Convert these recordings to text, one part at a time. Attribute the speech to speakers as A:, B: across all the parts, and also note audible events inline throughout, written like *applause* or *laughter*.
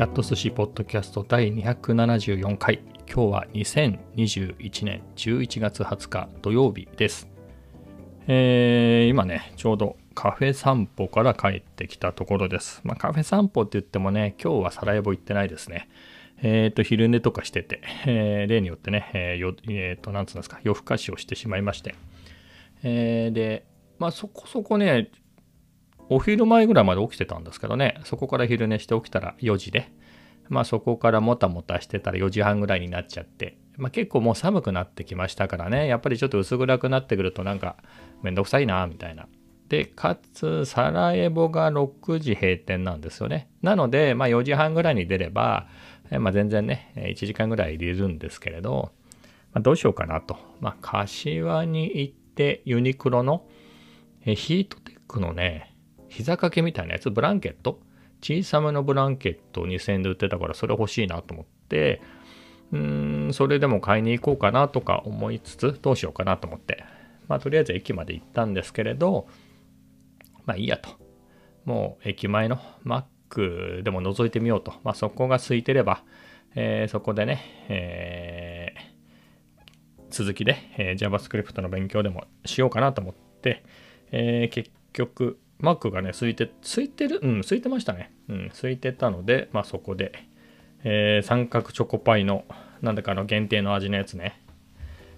A: キャット寿司ポッドキャスト第274回。今日は2021年11月20日土曜日です、えー今ねちょうどカフェ散歩から帰ってきたところです、まあ、カフェ散歩って言ってもね今日はサラエボ行ってないですね。えっ、と昼寝とかしてて、えー例によってね、えーよえーとなんつうんですか夜更かしをしてしまいまして、えーでまあそこそこねお昼前ぐらいまで起きてたんですけどね、そこから昼寝して起きたら4時で、まあそこからもたもたしてたら4時半ぐらいになっちゃって、まあ結構もう寒くなってきましたからね、やっぱりちょっと薄暗くなってくるとなんかめんどくさいな、みたいな。で、かつ、サラエボが6時閉店なんですよね。なので、まあ4時半ぐらいに出れば、まあ全然ね、1時間ぐらい入れるんですけれど、まあ、どうしようかなと。まあ柏に行ってユニクロのヒートテックのね、膝掛けみたいなやつ、ブランケット？小さめのブランケットを2000円で売ってたから、それ欲しいなと思って、うーん、それでも買いに行こうかなとか思いつつ、どうしようかなと思って、まあ、とりあえず駅まで行ったんですけれど、まあいいやと。もう駅前のマックでも覗いてみようと。まあそこが空いてれば、えーそこでね、えー続きで、えー JavaScript の勉強でもしようかなと思って、え結局、Mac がね、空いて、空いてる？うん、空いてましたね。うん、空いてたので、まあそこで、えー三角チョコパイの、なんだかの限定の味のやつね。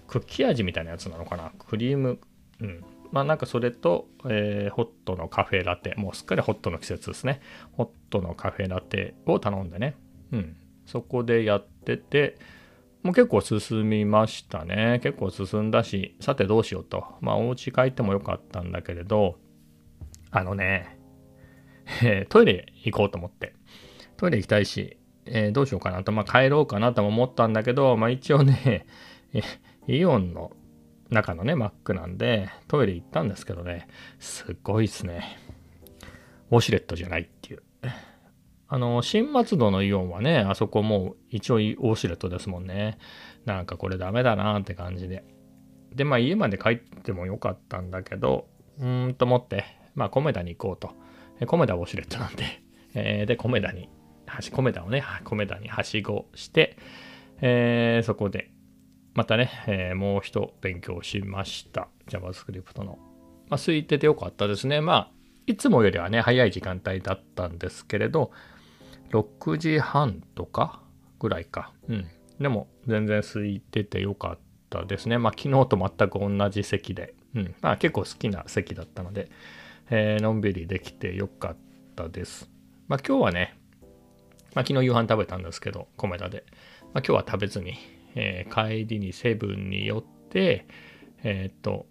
A: クッキー味みたいなやつなのかな？クリーム、うん。まあなんかそれと、えーホットのカフェラテ、もうすっかりホットの季節ですね。ホットのカフェラテを頼んでね。うん。そこでやってて、もう結構進みましたね。結構進んだし、さてどうしようと。まあお家帰ってもよかったんだけれど、あのね、えートイレ行こうと思って。トイレ行きたいし、えーどうしようかなと。まあ帰ろうかなとも思ったんだけど、まあ一応ね、イオンの中のね、マックなんで、トイレ行ったんですけどね、すごいですね。ウォシュレットじゃないっていう。あの、新松戸のイオンはね、あそこもう一応ウォシュレットですもんね。なんかこれダメだなって感じで。で、まあ家まで帰ってもよかったんだけど、うーんと思って、まあコメダに行こうと。えコメダウォシュレットなんで。*laughs* えで、コメダに、はし、コメダをね、コメダにはしごして、えーそこで、またね、えーもう一勉強しました。JavaScript の。まあ、空いててよかったですね。まあ、いつもよりはね、早い時間帯だったんですけれど、6時半とかぐらいか。うん。でも、全然空いててよかったですね。まあ、昨日と全く同じ席で。うん。まあ、結構好きな席だったので、えーのんびりできてよかったです。まあ、今日はね、まあ、昨日夕飯食べたんですけど、米田で。まあ、今日は食べずに、えー帰りにセブンに寄って、えっ、と、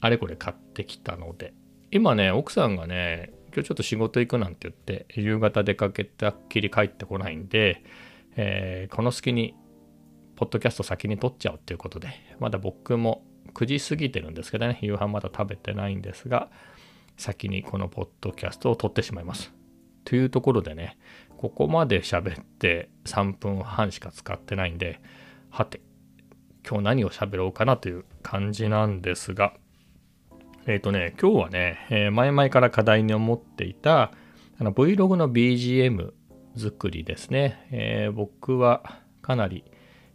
A: あれこれ買ってきたので、今ね、奥さんがね、今日ちょっと仕事行くなんて言って、夕方出かけたっきり帰ってこないんで、えーこの隙に、ポッドキャスト先に撮っちゃうっていうことで、まだ僕も9時過ぎてるんですけどね、夕飯まだ食べてないんですが、先にこのポッドキャストを撮ってしまいます。というところでね、ここまで喋って3分半しか使ってないんで、はて、今日何を喋ろうかなという感じなんですが、えっ、とね、今日はね、えー前々から課題に思っていたあの Vlog の BGM 作りですね、えー僕はかなり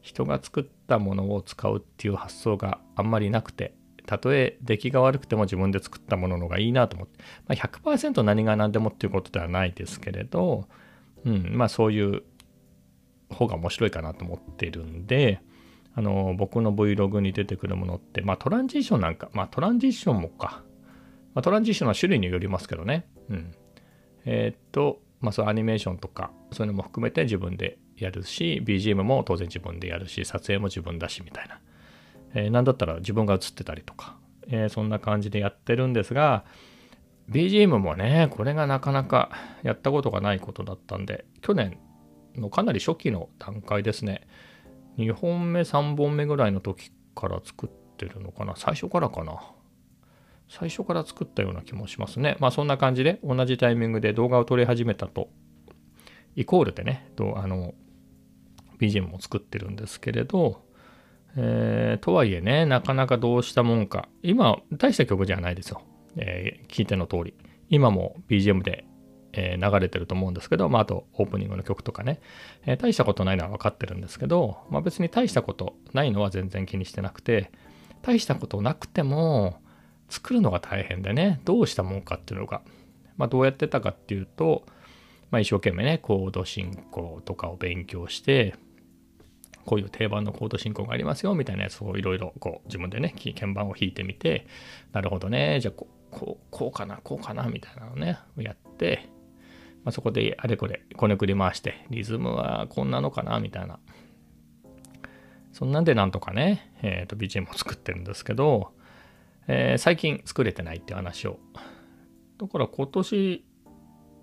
A: 人が作ったものを使うっていう発想があんまりなくて、たとえ出来が悪くても自分で作ったもののがいいなと思って、まあ、100%何が何でもっていうことではないですけれど、うん、まあそういう方が面白いかなと思ってるんで、あの僕の Vlog に出てくるものって、まあトランジションなんか、まあトランジションもか。まあ、トランジションは種類によりますけどね。うん。えーっと、まあそアニメーションとか、そういうのも含めて自分でやるし、BGM も当然自分でやるし、撮影も自分だしみたいな。えーなんだったら自分が映ってたりとか、えーそんな感じでやってるんですが、BGM もね、これがなかなかやったことがないことだったんで、去年のかなり初期の段階ですね。2本目、3本目ぐらいの時から作ってるのかな最初からかな最初から作ったような気もしますね。まあそんな感じで同じタイミングで動画を撮り始めたと、イコールでね、どうあの、BGM も作ってるんですけれど、えーとはいえね、なかなかどうしたもんか。今、大した曲じゃないですよ。えー聞いての通り。今も BGM で、えー、流れてると思うんですけど、まあ、あとオープニングの曲とかね、え、大したことないのは分かってるんですけど、まあ、別に大したことないのは全然気にしてなくて大したことなくても作るのが大変でねどうしたもんかっていうのが、まあ、どうやってたかっていうと、まあ、一生懸命ねコード進行とかを勉強してこういう定番のコード進行がありますよみたいなやつをいろいろこう自分でね鍵盤を弾いてみてなるほどねじゃあここうこうかなこうかなみたいなのねやって、まあ、そこであれこれこねくり回してリズムはこんなのかなみたいな。そんなんでなんとかね、えー、と BGM を作ってるんですけど、えー、最近作れてないって話を。だから今年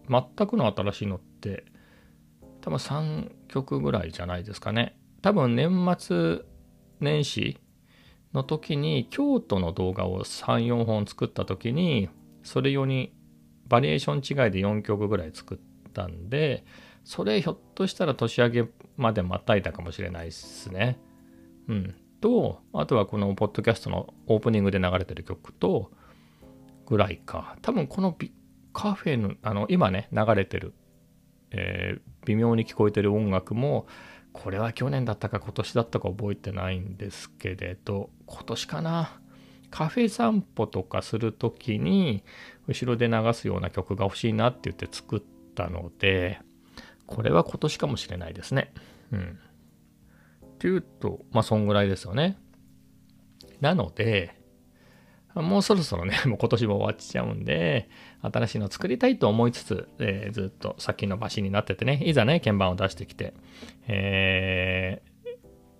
A: 全くの新しいのって多分3曲ぐらいじゃないですかね。多分年末年始の時に京都の動画を34本作った時にそれ用にバリエーション違いで4曲ぐらい作ったんでそれひょっとしたら年明けまでまたいたかもしれないですね。うん。とあとはこのポッドキャストのオープニングで流れてる曲とぐらいか多分このカフェのあの今ね流れてる、えー、微妙に聞こえてる音楽もこれは去年だったか今年だったか覚えてないんですけれど、今年かな。カフェ散歩とかするときに、後ろで流すような曲が欲しいなって言って作ったので、これは今年かもしれないですね。うん。っていうと、まあ、そんぐらいですよね。なので、もうそろそろね、*laughs* もう今年も終わっちゃうんで、新しいのを作りたいと思いつつ、えー、ずっと先延ばしになっててね、いざね、鍵盤を出してきて、えー、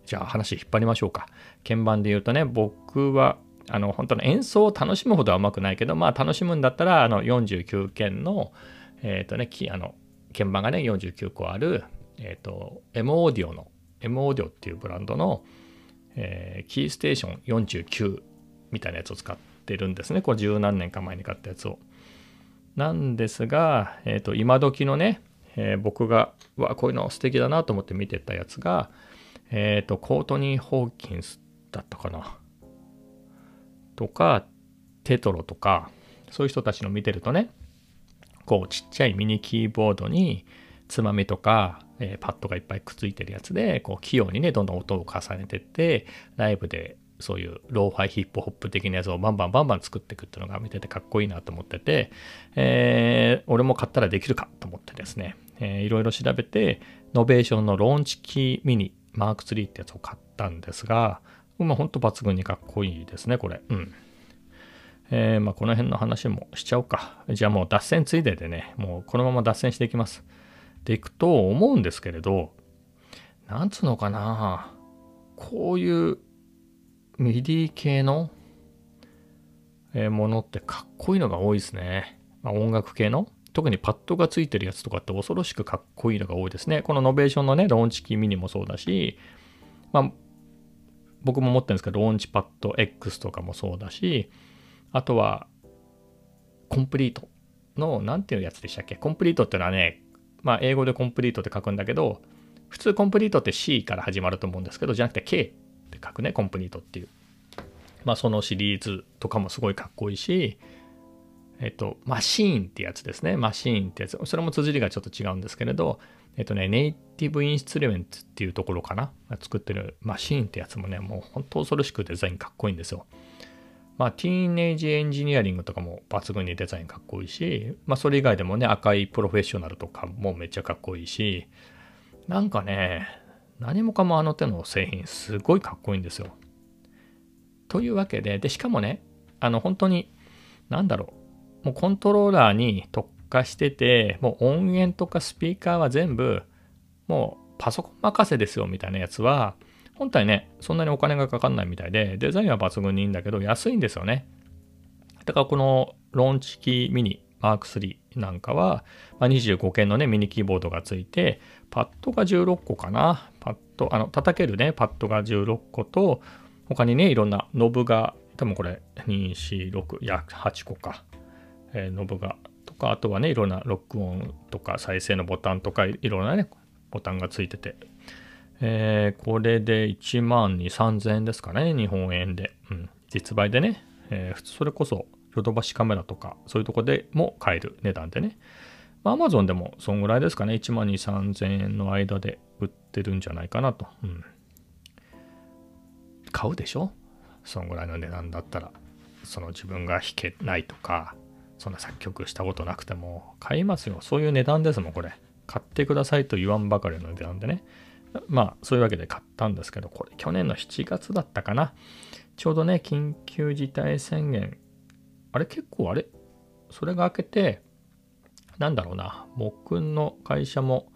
A: じゃあ話引っ張りましょうか。鍵盤で言うとね、僕は、あの、本当の演奏を楽しむほどはうまくないけど、まあ楽しむんだったら、あの、49件の、えっ、ー、とね、あの、鍵盤がね、49個ある、えっ、ー、と、M オーディオの、M オーディオっていうブランドの、えー、キーステーション49みたいなやつを使ってるんですね。これ十何年か前に買ったやつを。なんですが、えっ、ー、と、今時のね、えー、僕が、わ、こういうの素敵だなと思って見てたやつが、えっ、ー、と、コートニー・ホーキンスだったかな。とか、テトロとか、そういう人たちの見てるとね、こう、ちっちゃいミニキーボードに、つまみとか、えー、パッドがいっぱいくっついてるやつで、こう、器用にね、どんどん音を重ねてって、ライブでそういうローファイヒップホップ的なやつをバンバンバンバン作っていくっていうのが見ててかっこいいなと思ってて、えー、俺も買ったらできるかと思ってですね、えー、いろいろ調べて、 Novation の Launchkey Mini マーク3ってやつを買ったんですが、まあほんと抜群にかっこいいですね、これ。うん。えー、まあこの辺の話もしちゃおうか。じゃあもう脱線ついででね、もうこのまま脱線していきます。でいくと思うんですけれど、なんつうのかなこういう MIDI 系のものってかっこいいのが多いですね。まあ、音楽系の特にパッドがついてるやつとかって恐ろしくかっこいいのが多いですね。この Novation のね、 Launchkey Mini もそうだし、まあ、僕も持ってるんですけど、 Launchpad X とかもそうだし、あとは、 Komplete の、なんていうやつでしたっけ？ Komplete ってのはね、まあ、英語でコンプリートって書くんだけど、普通コンプリートって C から始まると思うんですけど、じゃなくて K 書くね、コンプリートっていう。まあそのシリーズとかもすごいかっこいいし、えっと、マシーンってやつですね。マシーンってやつ。それも綴りがちょっと違うんですけれど、えっとね、ネイティブインストゥルメントっていうところかな。作ってるマシーンってやつもね、もう本当恐ろしくデザインかっこいいんですよ。まあ、ティーンエイジエンジニアリングとかも抜群にデザインかっこいいし、まあ、それ以外でもね、赤いプロフェッショナルとかもめっちゃかっこいいし、なんかね、何もかもあの手の製品すごいかっこいいんですよ。というわけで、で、しかもね、あの本当に、なんだろう、もうコントローラーに特化してて、もう音源とかスピーカーは全部、もうパソコン任せですよみたいなやつは、本体ね、そんなにお金がかかんないみたいで、デザインは抜群にいいんだけど、安いんですよね。だからこのローンチキーミニマーク3なんかは、まあ、25件のね、ミニキーボードがついて、パッドが16個かな。パッド、あの、叩けるね、パッドが16個と、他にね、いろんなノブが、多分これ、2、4、6、いや、8個か。えー、ノブが、とか、あとはね、いろんな録音とか再生のボタンとか、いろんなね、ボタンがついてて、えー、これで1万2、3000円ですかね、日本円で。うん、実売でね、えー、それこそヨドバシカメラとか、そういうとこでも買える値段でね。まあ、Amazon でもそんぐらいですかね。1万2、3000円の間でってるんじゃないかなと。うん。買うでしょ？そんぐらいの値段だったら。その自分が弾けないとか、そんな作曲したことなくても買いますよ。そういう値段ですもん、これ。買ってくださいと言わんばかりの値段でね。まあ、そういうわけで買ったんですけど、これ去年の7月だったかな。ちょうどね、緊急事態宣言。あれ結構あれ？それが明けて、なんだろうな、僕の会社も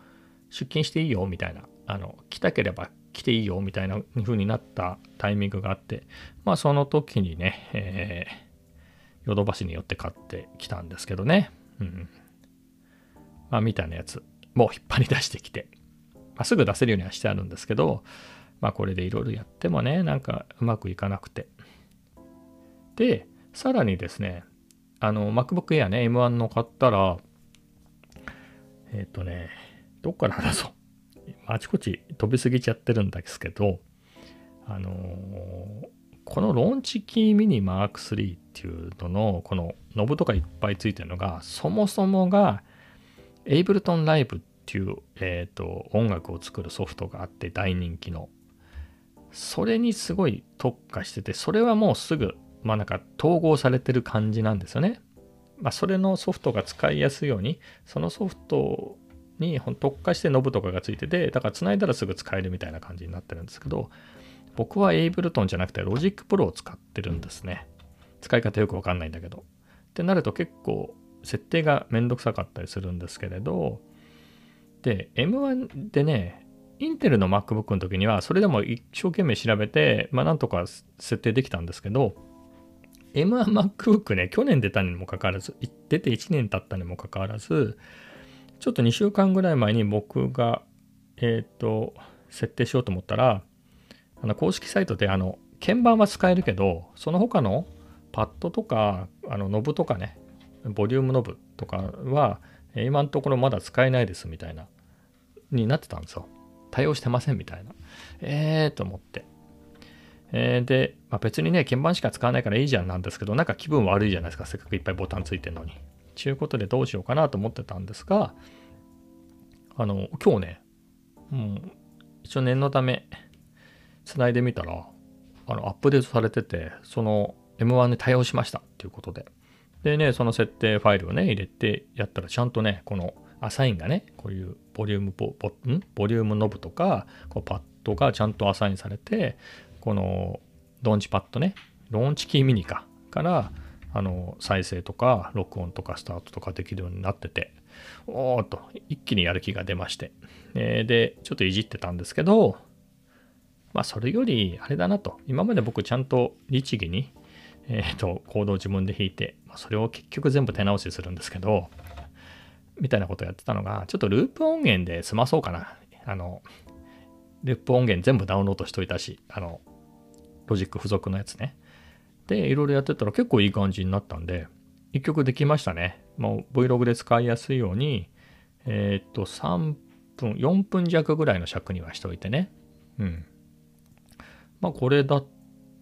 A: 出勤していいよみたいな、あの、来たければ来ていいよみたいな風になったタイミングがあって、まあその時にね、えー、ヨドバシによって買ってきたんですけどね。うん。まあみたいなやつもう引っ張り出してきて、まあ、すぐ出せるようにはしてあるんですけど、まあこれでいろいろやってもね、なんかうまくいかなくて。で、さらにですね、あの、MacBook Air ね、M1 の買ったら、えっ、ー、とね、どっから話そう。あちこち飛びすぎちゃってるんですけど、あのー、このローンチキーミニマーク3っていうのの、このノブとかいっぱいついてるのが、そもそもが、エイブルトンライブっていう、えーと、音楽を作るソフトがあって大人気の。それにすごい特化してて、それはもうすぐ、まあなんか統合されてる感じなんですよね。まあ、それのソフトが使いやすいように、そのソフトに特化してノブとかがついてて、だから繋いだらすぐ使えるみたいな感じになってるんですけど、僕は Ableton じゃなくて Logic Pro を使ってるんですね。使い方よくわかんないんだけど。ってなると結構設定がめんどくさかったりするんですけれど、で、M1 でね、インテルの MacBook の時にはそれでも一生懸命調べて、まあなんとか設定できたんですけど、M1MacBook ね、去年出たにもかかわらず、出て1年経ったにもかかわらず、ちょっと2週間ぐらい前に僕が、えっ、ー、と、設定しようと思ったら、あの公式サイトであの、鍵盤は使えるけど、その他のパッドとか、あの、ノブとかね、ボリュームノブとかは、今のところまだ使えないですみたいな、になってたんですよ。対応してませんみたいな。えーと思って。えー、で、まあ、別にね、鍵盤しか使わないからいいじゃんなんですけど、なんか気分悪いじゃないですか。せっかくいっぱいボタンついてるのに。ちゅうことでどうしようかなと思ってたんですが、あの、今日ね、う、一応念のため、繋いでみたら、あの、アップデートされてて、その M1 に対応しましたっていうことで。でね、その設定ファイルをね、入れてやったら、ちゃんとね、このアサインがね、こういうボリュームボ、ボん？ボリュームノブとか、こうパッドがちゃんとアサインされて、このローンチパッドね、ローンチキーミニか、からあの再生とか録音とかスタートとかできるようになってて、おーっと一気にやる気が出まして、え、で、ちょっといじってたんですけど、まあそれよりあれだなと、今まで僕ちゃんと律儀に、えっ、ー、と、コードを自分で弾いて、ま、それを結局全部手直しするんですけど、みたいなことやってたのが、ちょっとループ音源で済まそうかな。あの、ループ音源全部ダウンロードしといたし、あの、ロジック付属のやつね。で、いろいろやってたら結構いい感じになったんで、一曲できましたね。もう Vlog で使いやすいように、えー、っと、3分、4分弱ぐらいの尺にはしておいてね。うん。まあ、これだっ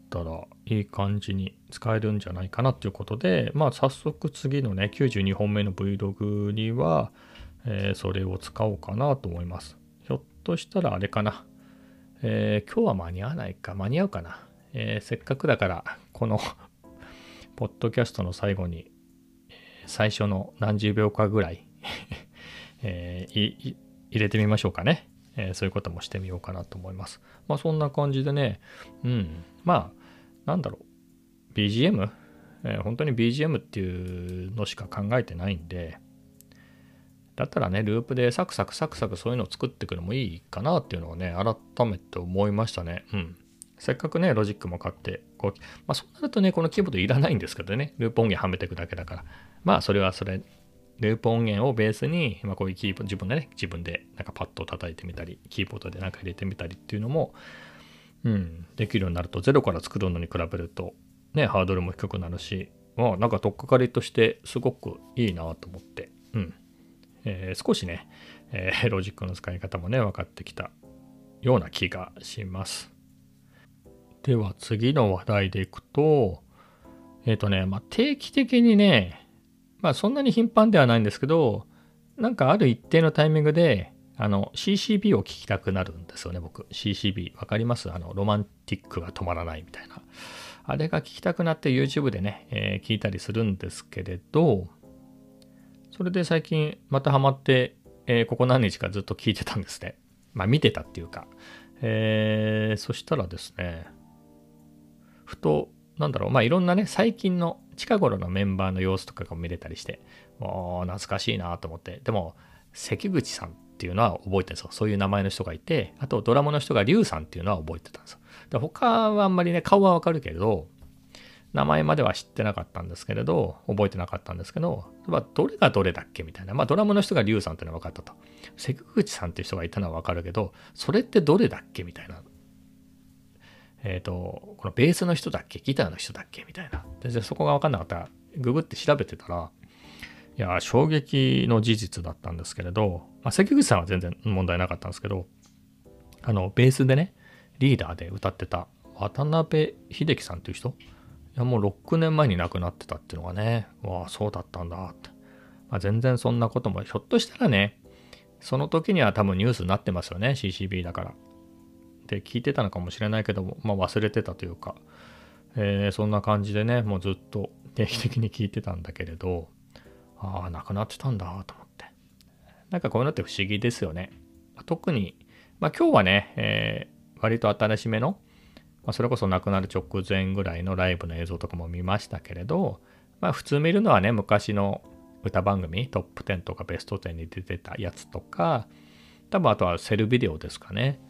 A: たらいい感じに使えるんじゃないかなっていうことで、まあ、早速次のね、92本目の Vlog には、えー、それを使おうかなと思います。ひょっとしたらあれかな。えー、今日は間に合わないか、間に合うかな。えー、せっかくだから、この *laughs* ポッドキャストの最後に、最初の何十秒かぐらい *laughs* えー、入れてみましょうかね、えー、そういうこともしてみようかなと思います。まあそんな感じでね、うん、まあ、なんだろう、BGM、え、本当に BGM っていうのしか考えてないんで、だったらね、ループでサクサクサクサクそういうのを作っていくのもいいかなっていうのをね、改めて思いましたね。うん。せっかくね、ロジックも買って、こう、まあそうなるとね、このキーボードいらないんですけどね、ループ音源はめていくだけだから。まあそれはそれ、ループ音源をベースに、まあこういうキーボード、自分でね、自分でなんかパッドを叩いてみたり、キーボードでなんか入れてみたりっていうのも、うん、できるようになると、ゼロから作るのに比べると、ね、ハードルも低くなるし、まあなんか取っかかりとしてすごくいいなと思って、うん。えー、少しね、えー、ロジックの使い方もね、分かってきたような気がします。では次の話題でいくと、えっ、ー、とね、まあ、定期的にね、まあそんなに頻繁ではないんですけど、なんかある一定のタイミングで、あの、CCB を聞きたくなるんですよね、僕。CCB。わかります？あの、ロマンティックが止まらないみたいな。あれが聞きたくなって YouTube でね、えー、聞いたりするんですけれど、それで最近またハマって、えー、ここ何日かずっと聞いてたんですね。まあ見てたっていうか。えー、そしたらですね、ふと、なんだろう、まあいろんなね、最近の近頃のメンバーの様子とかが見れたりして、もう懐かしいなと思って、でも、関口さんっていうのは覚えてるんですよ。そういう名前の人がいて、あとドラマの人が龍さんっていうのは覚えてたんですよ。で他はあんまりね、顔はわかるけれど、名前までは知ってなかったんですけれど、覚えてなかったんですけど、まあ、どれがどれだっけみたいな。まあ、ドラムの人がリュウさんっていうのは分かったと。関口さんっていう人がいたのは分かるけど、それってどれだっけみたいな。えっ、ー、と、このベースの人だっけ？ギターの人だっけ？みたいな。で、そこが分かんなかったら、ググって調べてたら、いや、衝撃の事実だったんですけれど、まあ、関口さんは全然問題なかったんですけど、あの、ベースでね、リーダーで歌ってた渡辺秀樹さんっていう人？いやもう6年前に亡くなってたっていうのがね、わあ、そうだったんだって。まあ、全然そんなことも、ひょっとしたらね、その時には多分ニュースになってますよね、CCB だから。で、聞いてたのかもしれないけども、まあ忘れてたというか、えー、そんな感じでね、もうずっと定期的に聞いてたんだけれど、ああ、亡くなってたんだと思って。なんかこういうのって不思議ですよね。特に、まあ今日はね、えー、割と新しめのまあ、それこそ亡くなる直前ぐらいのライブの映像とかも見ましたけれど、まあ、普通見るのはね昔の歌番組トップ10とかベスト10に出てたやつとか多分あとはセルビデオですかね、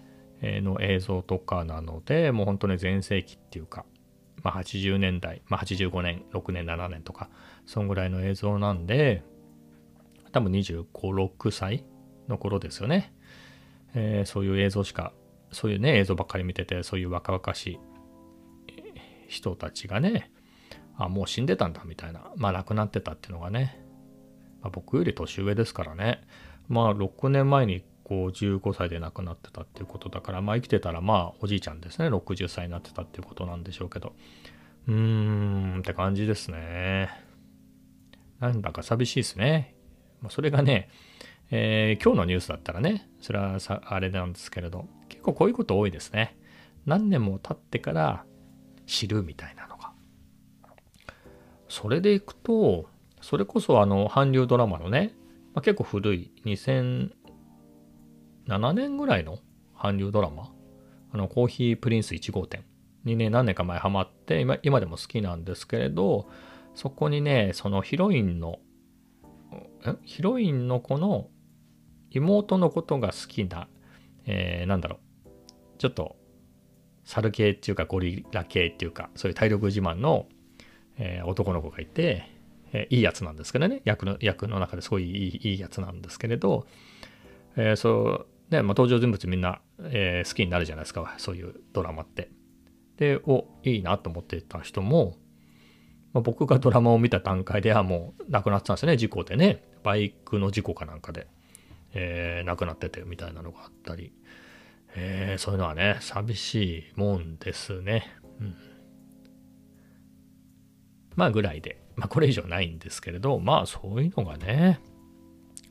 A: の映像とかなのでもう本当に全盛期っていうか、まあ、80年代、まあ、85年6年7年とかそんぐらいの映像なんで多分25、6歳の頃ですよね、えー、そういう映像しかそういうね映像ばっかり見ててそういう若々しい人たちがねあもう死んでたんだみたいなまあ亡くなってたっていうのがね、まあ、僕より年上ですからね。まあ6年前にこう15歳で亡くなってたっていうことだからまあ生きてたらまあおじいちゃんですね60歳になってたっていうことなんでしょうけどうーんって感じですねなんだか寂しいですねそれがねえー、今日のニュースだったらね、それはさあれなんですけれど、結構こういうこと多いですね。何年も経ってから知るみたいなのが。それでいくと、それこそあの韓流ドラマのね、ま、結構古い7年ぐらいの韓流ドラマ、あのコーヒープリンス1号店。にね、何年か前ハマって今、今でも好きなんですけれど、そこにね、そのヒロインの、ヒロインの子の妹のことが好きな、えー、なんだろう、ちょっと、猿系っていうかゴリラ系っていうか、そういう体力自慢の、えー、男の子がいて、えー、いいやつなんですけどね、役の役の中ですごいいいいいやつなんですけれど、えー、そう、ね、まあ、登場人物みんな、えー、好きになるじゃないですか、そういうドラマって。で、お、いいなと思ってた人も、まあ、僕がドラマを見た段階ではもう亡くなってたんですよね、事故でね。バイクの事故かなんかで。えー、亡くなっててみたいなのがあったり、えー、そういうのはね、寂しいもんですね。うん。まあぐらいで、まあこれ以上ないんですけれど、まあそういうのがね、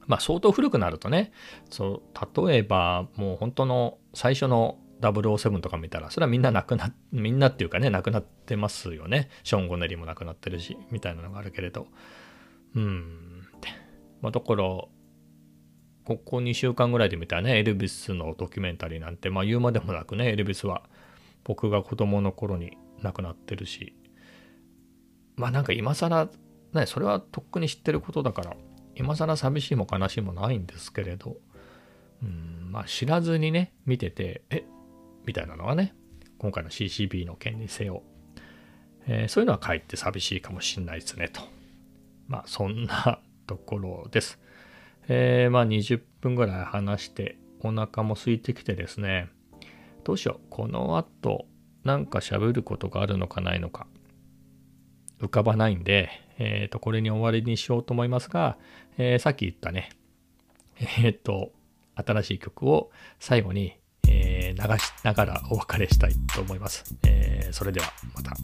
A: まあ相当古くなるとね、そう、例えばもう本当の最初の007とか見たら、それはみんな亡くな、みんなっていうかね、亡くなってますよね。ショーン・ゴネリも亡くなってるし、みたいなのがあるけれど。うん。まあだから、ここ2週間ぐらいで見たね、エルビスのドキュメンタリーなんて、まあ言うまでもなくね、エルビスは僕が子供の頃に亡くなってるし、まあなんか今更、ね、それはとっくに知ってることだから、今更寂しいも悲しいもないんですけれど、うん、まあ知らずにね、見てて、えみたいなのはね、今回の CCB の件にせよ、えー、そういうのはかえって寂しいかもしんないですねと。まあそんなところです。えー、まあ20分ぐらい話してお腹も空いてきてですね、どうしよう。この後なんか喋ることがあるのかないのか浮かばないんで、えっ、ー、と、これに終わりにしようと思いますが、えー、さっき言ったね、えっ、と、新しい曲を最後に、え流しながらお別れしたいと思います。えそれではまた。